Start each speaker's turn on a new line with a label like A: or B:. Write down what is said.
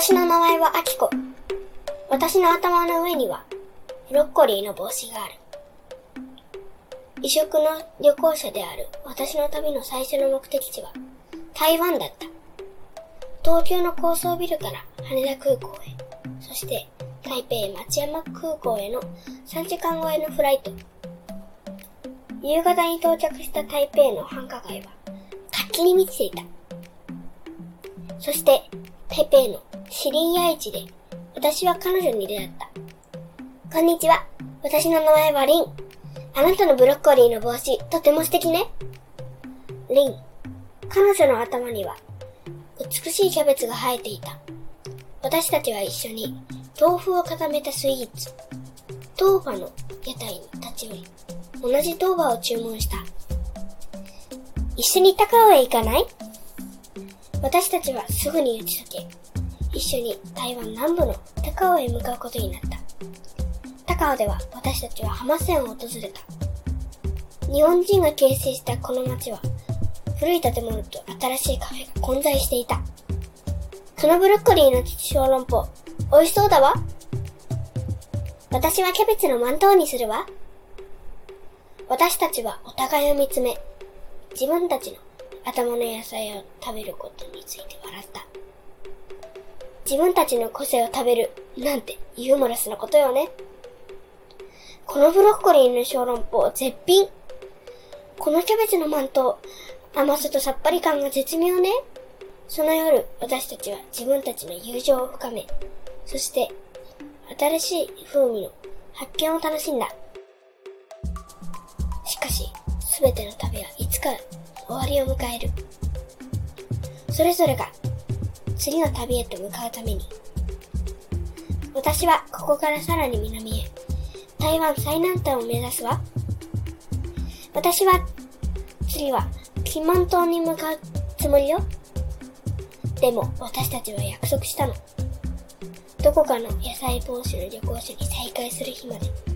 A: 私の名前はアキコ。私の頭の上には、ブロッコリーの帽子がある。異色の旅行者である私の旅の最初の目的地は、台湾だった。東京の高層ビルから羽田空港へ、そして台北松山空港への3時間超えのフライト。夕方に到着した台北の繁華街は活気に満ちていた。そして、台北のシリンヤ市で私は彼女に出会った。こんにちは。私の名前はリン。あなたのブロッコリーの帽子、とても素敵ね。リン。彼女の頭には美しいキャベツが生えていた。私たちは一緒に豆腐を固めたスイーツ、豆腐の屋台に立ち寄り、同じ豆腐を注文した。一緒に高尾へ行かない？私たちはすぐに打ち解け、一緒に台湾南部の高尾へ向かうことになった。高尾では私たちは浜線を訪れた。日本人が形成したこの街は、古い建物と新しいカフェが混在していた。そのブロッコリーの小籠包、美味しそうだわ。私はキャベツの満頭にするわ。私たちはお互いを見つめ、自分たちの頭の野菜を食べることについて笑った。自分たちの個性を食べるなんてユーモラスなことよね。このブロッコリーの小籠包絶品。このキャベツの満頭、甘さとさっぱり感が絶妙ね。その夜、私たちは自分たちの友情を深め、そして、新しい風味の発見を楽しんだ。しかし、すべての旅はいつか終わりを迎える。それぞれが次の旅へと向かうために、私はここからさらに南へ、台湾最南端を目指すわ。私は、次は、金門島に向かうつもりよ。でも私たちは約束したの。どこかの野菜帽子の旅行者に再会する日まで。